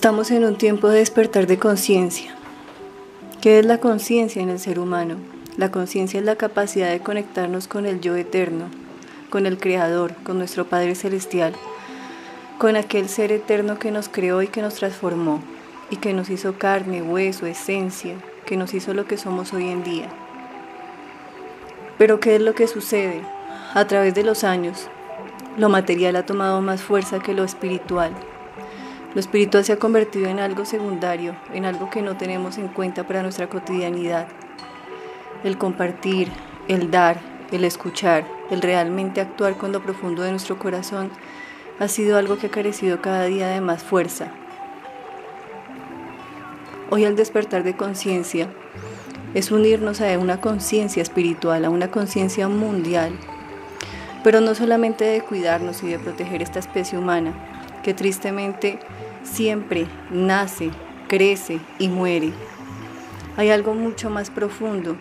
Estamos en un tiempo de despertar de conciencia. ¿Qué es la conciencia en el ser humano? La conciencia es la capacidad de conectarnos con el yo eterno, con el Creador, con nuestro Padre Celestial, con aquel ser eterno que nos creó y que nos transformó, y que nos hizo carne, hueso, esencia, que nos hizo lo que somos hoy en día. Pero ¿qué es lo que sucede? A través de los años, lo material ha tomado más fuerza que lo espiritual lo espiritual se ha convertido en algo secundario, en algo que no tenemos en cuenta para nuestra cotidianidad. El compartir, el dar, el escuchar, el realmente actuar con lo profundo de nuestro corazón ha sido algo que ha carecido cada día de más fuerza. Hoy al despertar de conciencia es unirnos a una conciencia espiritual, a una conciencia mundial, pero no solamente de cuidarnos y de proteger esta especie humana, que tristemente siempre nace, crece y muere. Hay algo mucho más profundo,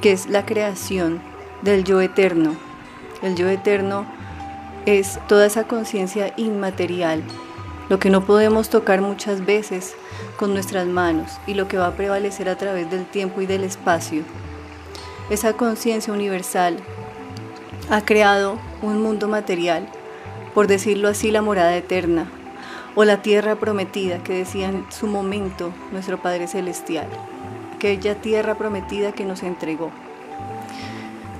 que es la creación del yo eterno. El yo eterno es toda esa conciencia inmaterial, lo que no podemos tocar muchas veces con nuestras manos y lo que va a prevalecer a través del tiempo y del espacio. Esa conciencia universal ha creado un mundo material, por decirlo así, la morada eterna, o la tierra prometida que decía en su momento nuestro Padre Celestial, aquella tierra prometida que nos entregó,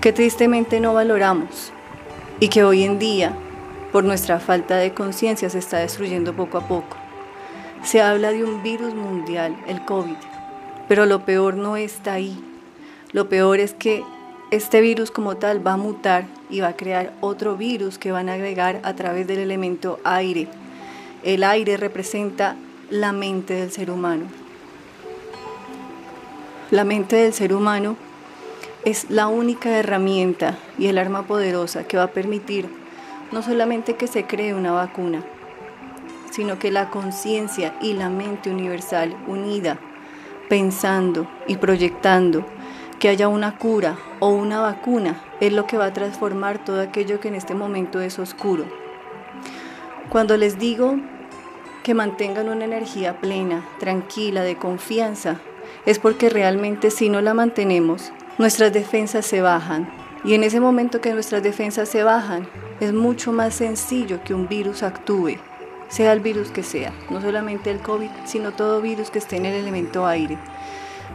que tristemente no valoramos y que hoy en día, por nuestra falta de conciencia, se está destruyendo poco a poco. Se habla de un virus mundial, el COVID, pero lo peor no está ahí. Lo peor es que este virus como tal va a mutar y va a crear otro virus que van a agregar a través del elemento aire el aire representa la mente del ser humano. La mente del ser humano es la única herramienta y el arma poderosa que va a permitir no solamente que se cree una vacuna, sino que la conciencia y la mente universal unida, pensando y proyectando que haya una cura o una vacuna, es lo que va a transformar todo aquello que en este momento es oscuro. Cuando les digo que mantengan una energía plena, tranquila, de confianza, es porque realmente si no la mantenemos, nuestras defensas se bajan. Y en ese momento que nuestras defensas se bajan, es mucho más sencillo que un virus actúe, sea el virus que sea, no solamente el COVID, sino todo virus que esté en el elemento aire.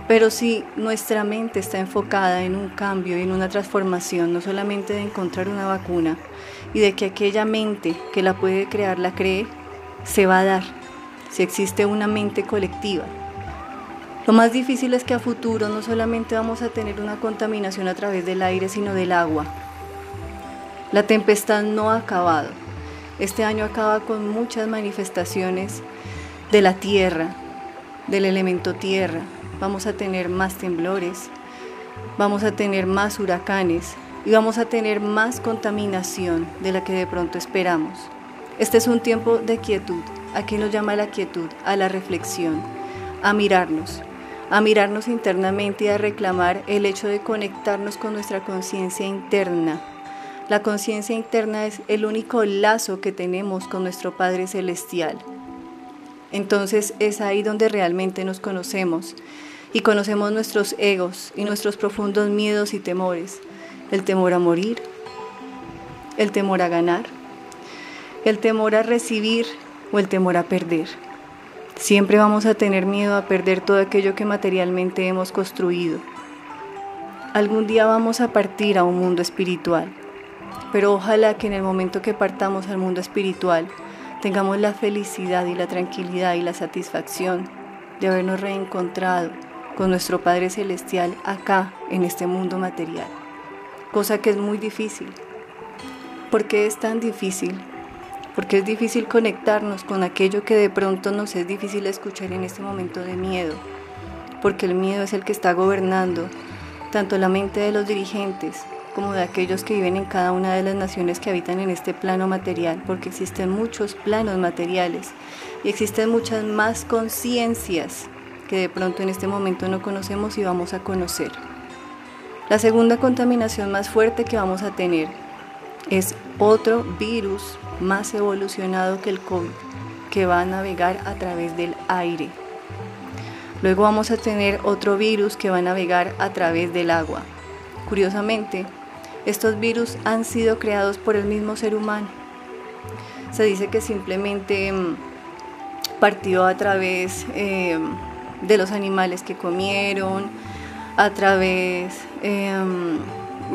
Pero si nuestra mente está enfocada en un cambio y en una transformación, no solamente de encontrar una vacuna y de que aquella mente que la puede crear la cree, se va a dar si existe una mente colectiva. Lo más difícil es que a futuro no solamente vamos a tener una contaminación a través del aire, sino del agua. La tempestad no ha acabado. Este año acaba con muchas manifestaciones de la tierra, del elemento tierra. Vamos a tener más temblores, vamos a tener más huracanes y vamos a tener más contaminación de la que de pronto esperamos. Este es un tiempo de quietud. Aquí nos llama la quietud, a la reflexión, a mirarnos, a mirarnos internamente y a reclamar el hecho de conectarnos con nuestra conciencia interna. La conciencia interna es el único lazo que tenemos con nuestro Padre Celestial. Entonces es ahí donde realmente nos conocemos y conocemos nuestros egos y nuestros profundos miedos y temores. El temor a morir, el temor a ganar, el temor a recibir o el temor a perder. Siempre vamos a tener miedo a perder todo aquello que materialmente hemos construido. Algún día vamos a partir a un mundo espiritual, pero ojalá que en el momento que partamos al mundo espiritual tengamos la felicidad y la tranquilidad y la satisfacción de habernos reencontrado con nuestro Padre Celestial acá en este mundo material, cosa que es muy difícil. ¿Por qué es tan difícil? Porque es difícil conectarnos con aquello que de pronto nos es difícil escuchar en este momento de miedo, porque el miedo es el que está gobernando tanto la mente de los dirigentes como de aquellos que viven en cada una de las naciones que habitan en este plano material, porque existen muchos planos materiales y existen muchas más conciencias que de pronto en este momento no conocemos y vamos a conocer. La segunda contaminación más fuerte que vamos a tener es otro virus más evolucionado que el COVID, que va a navegar a través del aire. Luego vamos a tener otro virus que va a navegar a través del agua. Curiosamente, estos virus han sido creados por el mismo ser humano. Se dice que simplemente mm, partió a través eh, de los animales que comieron, a través em,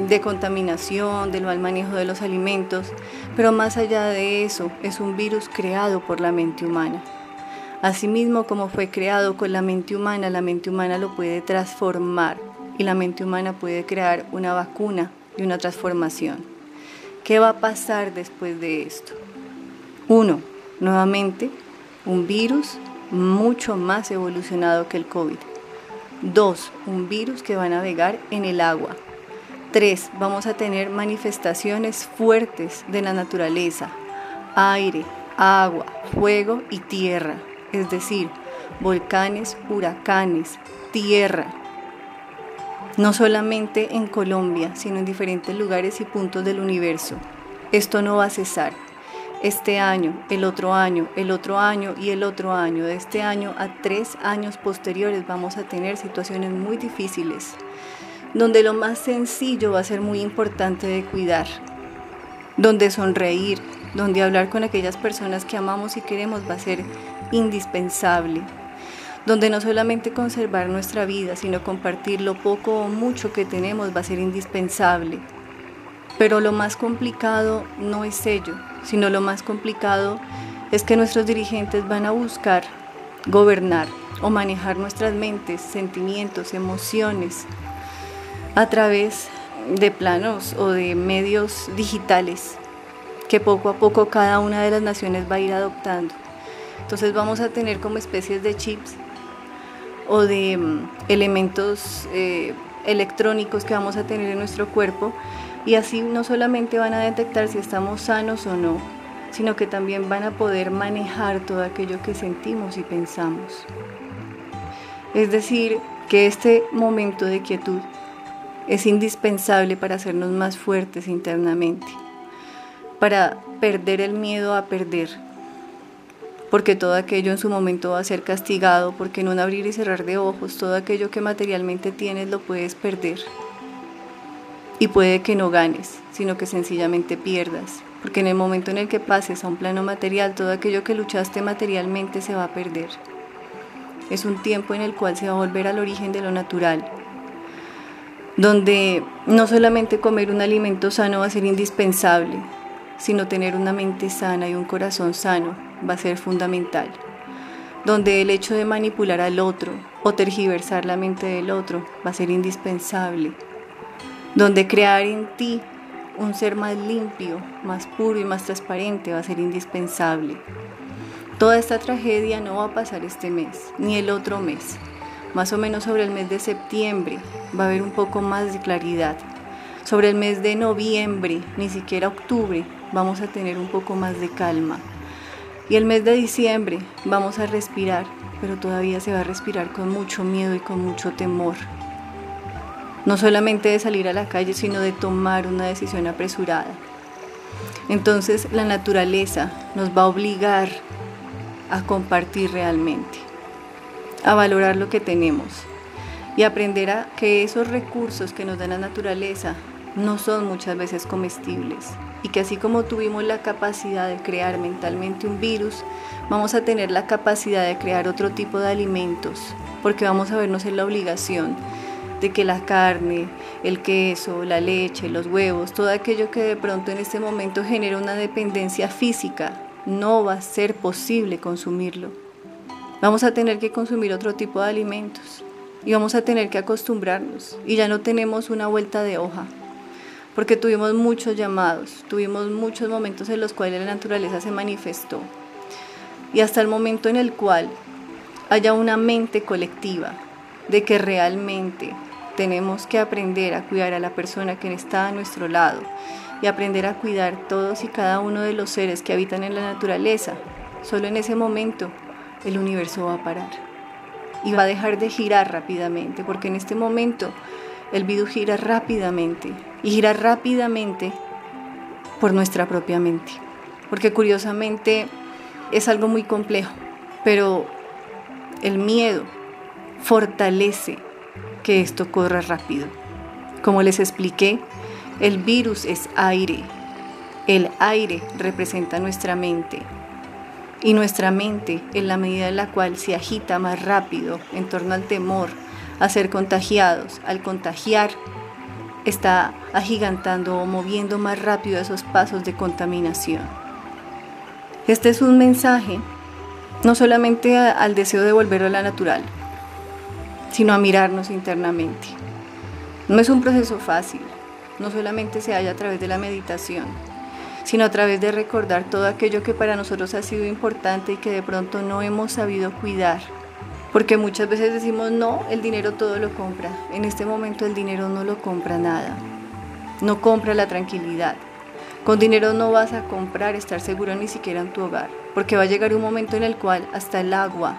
de contaminación, del mal manejo de los alimentos, pero más allá de eso, es un virus creado por la mente humana. Asimismo, como fue creado con la mente humana, la mente humana lo puede transformar y la mente humana puede crear una vacuna y una transformación. ¿Qué va a pasar después de esto? Uno, nuevamente, un virus mucho más evolucionado que el COVID. Dos, un virus que va a navegar en el agua. Tres, vamos a tener manifestaciones fuertes de la naturaleza, aire, agua, fuego y tierra, es decir, volcanes, huracanes, tierra. No solamente en Colombia, sino en diferentes lugares y puntos del universo. Esto no va a cesar este año, el otro año, el otro año y el otro año. De este año a tres años posteriores vamos a tener situaciones muy difíciles, donde lo más sencillo va a ser muy importante de cuidar, donde sonreír, donde hablar con aquellas personas que amamos y queremos va a ser indispensable, donde no solamente conservar nuestra vida, sino compartir lo poco o mucho que tenemos va a ser indispensable. Pero lo más complicado no es ello, sino lo más complicado es que nuestros dirigentes van a buscar gobernar o manejar nuestras mentes, sentimientos, emociones a través de planos o de medios digitales que poco a poco cada una de las naciones va a ir adoptando. Entonces vamos a tener como especies de chips o de mm, elementos eh, electrónicos que vamos a tener en nuestro cuerpo y así no solamente van a detectar si estamos sanos o no, sino que también van a poder manejar todo aquello que sentimos y pensamos. Es decir, que este momento de quietud es indispensable para hacernos más fuertes internamente, para perder el miedo a perder, porque todo aquello en su momento va a ser castigado, porque en un abrir y cerrar de ojos todo aquello que materialmente tienes lo puedes perder. Y puede que no ganes, sino que sencillamente pierdas, porque en el momento en el que pases a un plano material, todo aquello que luchaste materialmente se va a perder. Es un tiempo en el cual se va a volver al origen de lo natural, donde no solamente comer un alimento sano va a ser indispensable, sino tener una mente sana y un corazón sano va a ser fundamental, donde el hecho de manipular al otro o tergiversar la mente del otro va a ser indispensable donde crear en ti un ser más limpio, más puro y más transparente va a ser indispensable. Toda esta tragedia no va a pasar este mes, ni el otro mes. Más o menos sobre el mes de septiembre va a haber un poco más de claridad. Sobre el mes de noviembre, ni siquiera octubre, vamos a tener un poco más de calma. Y el mes de diciembre vamos a respirar, pero todavía se va a respirar con mucho miedo y con mucho temor no solamente de salir a la calle, sino de tomar una decisión apresurada. Entonces la naturaleza nos va a obligar a compartir realmente, a valorar lo que tenemos y aprender a que esos recursos que nos da la naturaleza no son muchas veces comestibles y que así como tuvimos la capacidad de crear mentalmente un virus, vamos a tener la capacidad de crear otro tipo de alimentos, porque vamos a vernos en la obligación de que la carne, el queso, la leche, los huevos, todo aquello que de pronto en este momento genera una dependencia física, no va a ser posible consumirlo. Vamos a tener que consumir otro tipo de alimentos y vamos a tener que acostumbrarnos y ya no tenemos una vuelta de hoja, porque tuvimos muchos llamados, tuvimos muchos momentos en los cuales la naturaleza se manifestó y hasta el momento en el cual haya una mente colectiva de que realmente tenemos que aprender a cuidar a la persona que está a nuestro lado y aprender a cuidar todos y cada uno de los seres que habitan en la naturaleza. Solo en ese momento el universo va a parar y va a dejar de girar rápidamente, porque en este momento el virus gira rápidamente y gira rápidamente por nuestra propia mente. Porque curiosamente es algo muy complejo, pero el miedo fortalece que esto corra rápido. Como les expliqué, el virus es aire. El aire representa nuestra mente. Y nuestra mente es la medida en la cual se agita más rápido en torno al temor a ser contagiados. Al contagiar, está agigantando o moviendo más rápido esos pasos de contaminación. Este es un mensaje no solamente al deseo de volver a la natural, sino a mirarnos internamente. No es un proceso fácil, no solamente se halla a través de la meditación, sino a través de recordar todo aquello que para nosotros ha sido importante y que de pronto no hemos sabido cuidar. Porque muchas veces decimos, no, el dinero todo lo compra. En este momento el dinero no lo compra nada. No compra la tranquilidad. Con dinero no vas a comprar estar seguro ni siquiera en tu hogar. Porque va a llegar un momento en el cual hasta el agua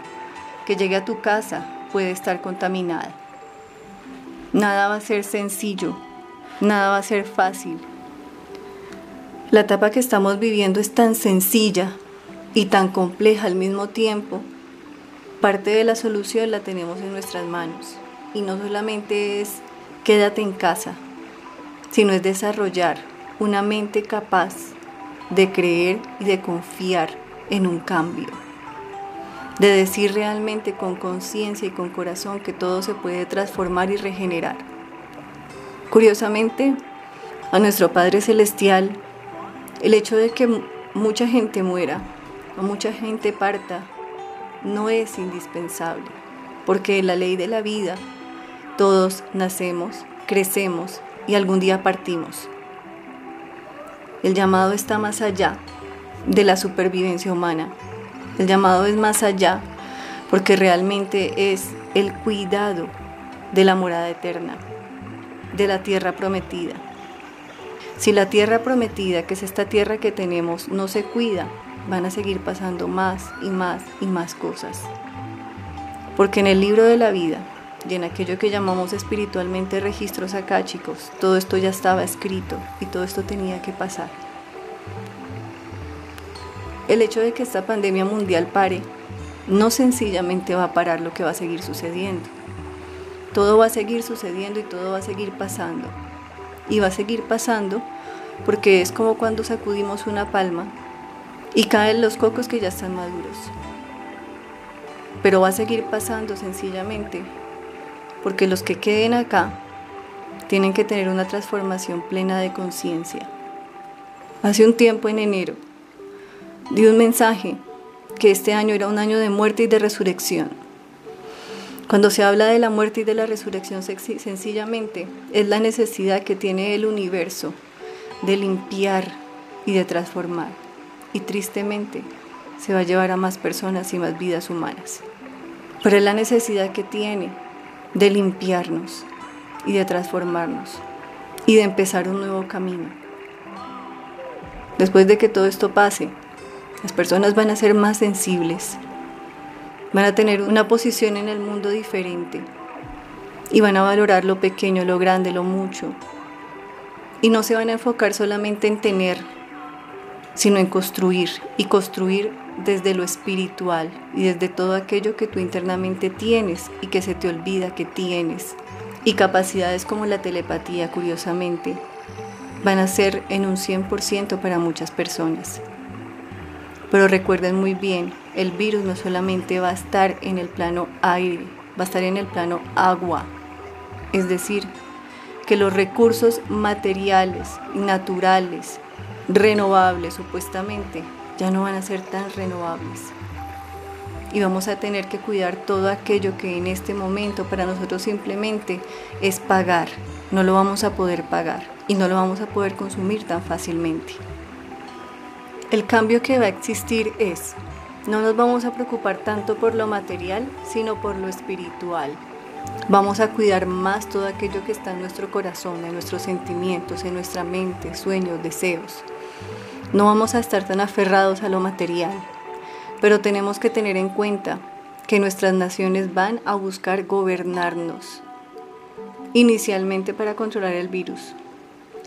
que llegue a tu casa puede estar contaminada. Nada va a ser sencillo, nada va a ser fácil. La etapa que estamos viviendo es tan sencilla y tan compleja al mismo tiempo. Parte de la solución la tenemos en nuestras manos. Y no solamente es quédate en casa, sino es desarrollar una mente capaz de creer y de confiar en un cambio de decir realmente con conciencia y con corazón que todo se puede transformar y regenerar. Curiosamente, a nuestro Padre Celestial, el hecho de que mucha gente muera o mucha gente parta no es indispensable, porque la ley de la vida, todos nacemos, crecemos y algún día partimos. El llamado está más allá de la supervivencia humana el llamado es más allá porque realmente es el cuidado de la morada eterna, de la tierra prometida. Si la tierra prometida, que es esta tierra que tenemos, no se cuida, van a seguir pasando más y más y más cosas. Porque en el libro de la vida y en aquello que llamamos espiritualmente registros acá, chicos, todo esto ya estaba escrito y todo esto tenía que pasar. El hecho de que esta pandemia mundial pare no sencillamente va a parar lo que va a seguir sucediendo. Todo va a seguir sucediendo y todo va a seguir pasando. Y va a seguir pasando porque es como cuando sacudimos una palma y caen los cocos que ya están maduros. Pero va a seguir pasando sencillamente porque los que queden acá tienen que tener una transformación plena de conciencia. Hace un tiempo en enero dio un mensaje que este año era un año de muerte y de resurrección. Cuando se habla de la muerte y de la resurrección, sencillamente es la necesidad que tiene el universo de limpiar y de transformar. Y tristemente se va a llevar a más personas y más vidas humanas. Pero es la necesidad que tiene de limpiarnos y de transformarnos y de empezar un nuevo camino. Después de que todo esto pase, las personas van a ser más sensibles, van a tener una posición en el mundo diferente y van a valorar lo pequeño, lo grande, lo mucho. Y no se van a enfocar solamente en tener, sino en construir y construir desde lo espiritual y desde todo aquello que tú internamente tienes y que se te olvida que tienes. Y capacidades como la telepatía, curiosamente, van a ser en un 100% para muchas personas. Pero recuerden muy bien, el virus no solamente va a estar en el plano aire, va a estar en el plano agua. Es decir, que los recursos materiales, naturales, renovables supuestamente, ya no van a ser tan renovables. Y vamos a tener que cuidar todo aquello que en este momento para nosotros simplemente es pagar. No lo vamos a poder pagar y no lo vamos a poder consumir tan fácilmente. El cambio que va a existir es, no nos vamos a preocupar tanto por lo material, sino por lo espiritual. Vamos a cuidar más todo aquello que está en nuestro corazón, en nuestros sentimientos, en nuestra mente, sueños, deseos. No vamos a estar tan aferrados a lo material, pero tenemos que tener en cuenta que nuestras naciones van a buscar gobernarnos, inicialmente para controlar el virus,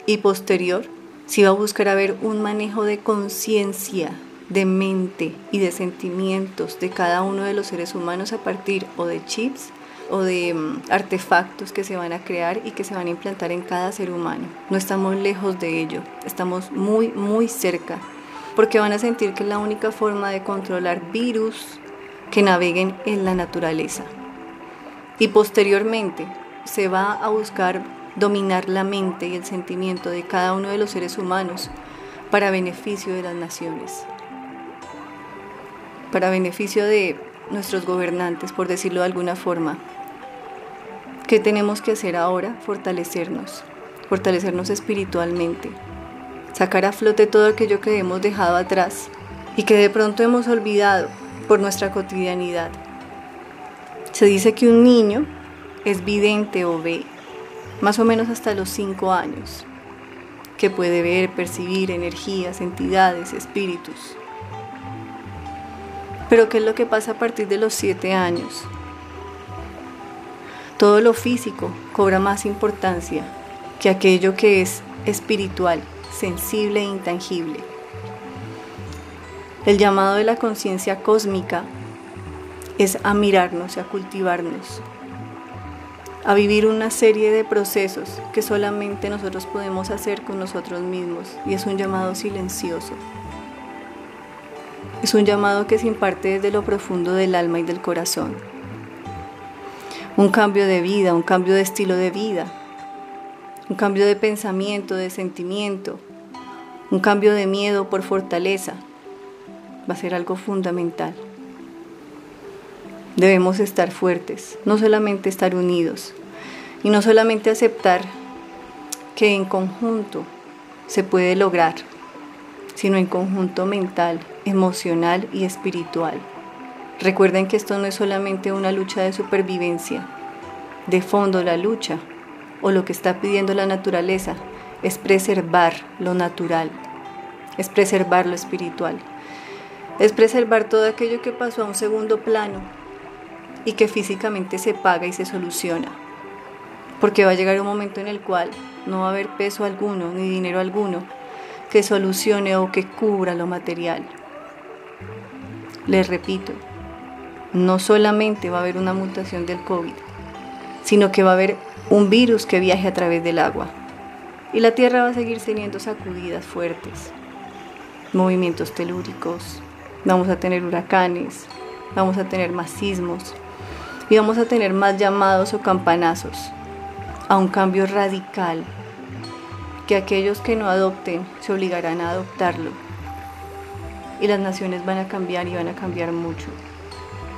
y posterior si va a buscar haber un manejo de conciencia de mente y de sentimientos de cada uno de los seres humanos a partir o de chips o de mm, artefactos que se van a crear y que se van a implantar en cada ser humano. No estamos lejos de ello, estamos muy, muy cerca, porque van a sentir que es la única forma de controlar virus que naveguen en la naturaleza. Y posteriormente se va a buscar dominar la mente y el sentimiento de cada uno de los seres humanos para beneficio de las naciones, para beneficio de nuestros gobernantes, por decirlo de alguna forma. ¿Qué tenemos que hacer ahora? Fortalecernos, fortalecernos espiritualmente, sacar a flote todo aquello que hemos dejado atrás y que de pronto hemos olvidado por nuestra cotidianidad. Se dice que un niño es vidente o ve más o menos hasta los 5 años, que puede ver, percibir energías, entidades, espíritus. Pero ¿qué es lo que pasa a partir de los 7 años? Todo lo físico cobra más importancia que aquello que es espiritual, sensible e intangible. El llamado de la conciencia cósmica es a mirarnos a cultivarnos, a vivir una serie de procesos que solamente nosotros podemos hacer con nosotros mismos y es un llamado silencioso. Es un llamado que se imparte desde lo profundo del alma y del corazón. Un cambio de vida, un cambio de estilo de vida, un cambio de pensamiento, de sentimiento, un cambio de miedo por fortaleza. Va a ser algo fundamental. Debemos estar fuertes, no solamente estar unidos y no solamente aceptar que en conjunto se puede lograr, sino en conjunto mental, emocional y espiritual. Recuerden que esto no es solamente una lucha de supervivencia. De fondo la lucha o lo que está pidiendo la naturaleza es preservar lo natural, es preservar lo espiritual, es preservar todo aquello que pasó a un segundo plano y que físicamente se paga y se soluciona. Porque va a llegar un momento en el cual no va a haber peso alguno ni dinero alguno que solucione o que cubra lo material. Les repito, no solamente va a haber una mutación del COVID, sino que va a haber un virus que viaje a través del agua. Y la Tierra va a seguir teniendo sacudidas fuertes, movimientos telúricos, vamos a tener huracanes, vamos a tener masismos, y vamos a tener más llamados o campanazos a un cambio radical que aquellos que no adopten se obligarán a adoptarlo. Y las naciones van a cambiar y van a cambiar mucho.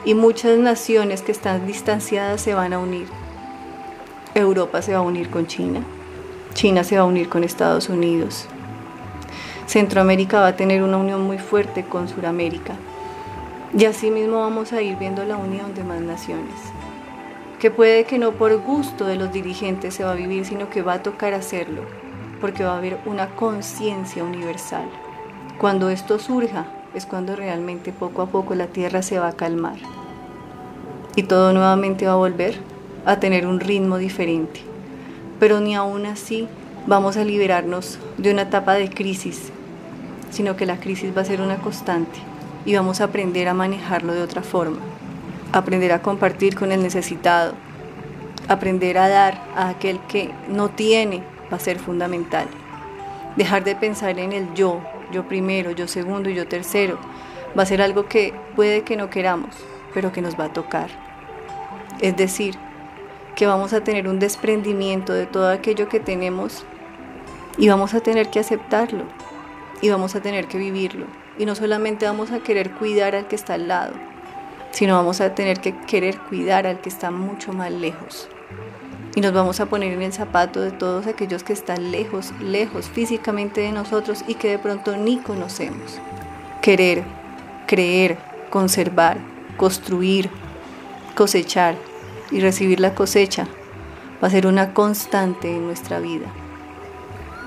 Y muchas naciones que están distanciadas se van a unir. Europa se va a unir con China. China se va a unir con Estados Unidos. Centroamérica va a tener una unión muy fuerte con Sudamérica. Y así mismo vamos a ir viendo la unión de más naciones, que puede que no por gusto de los dirigentes se va a vivir, sino que va a tocar hacerlo, porque va a haber una conciencia universal. Cuando esto surja es cuando realmente poco a poco la tierra se va a calmar y todo nuevamente va a volver a tener un ritmo diferente. Pero ni aún así vamos a liberarnos de una etapa de crisis, sino que la crisis va a ser una constante y vamos a aprender a manejarlo de otra forma. Aprender a compartir con el necesitado. Aprender a dar a aquel que no tiene va a ser fundamental. Dejar de pensar en el yo, yo primero, yo segundo y yo tercero. Va a ser algo que puede que no queramos, pero que nos va a tocar. Es decir, que vamos a tener un desprendimiento de todo aquello que tenemos y vamos a tener que aceptarlo y vamos a tener que vivirlo y no solamente vamos a querer cuidar al que está al lado, sino vamos a tener que querer cuidar al que está mucho más lejos. Y nos vamos a poner en el zapato de todos aquellos que están lejos, lejos físicamente de nosotros y que de pronto ni conocemos. Querer, creer, conservar, construir, cosechar y recibir la cosecha va a ser una constante en nuestra vida.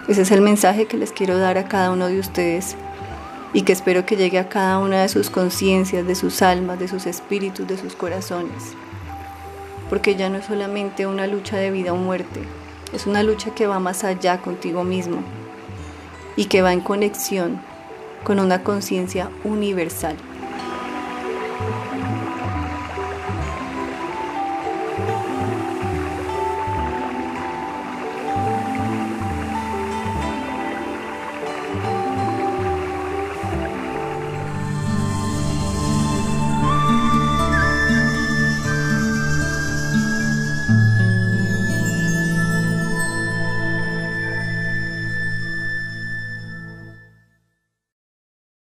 Ese es el mensaje que les quiero dar a cada uno de ustedes y que espero que llegue a cada una de sus conciencias, de sus almas, de sus espíritus, de sus corazones. Porque ya no es solamente una lucha de vida o muerte, es una lucha que va más allá contigo mismo y que va en conexión con una conciencia universal.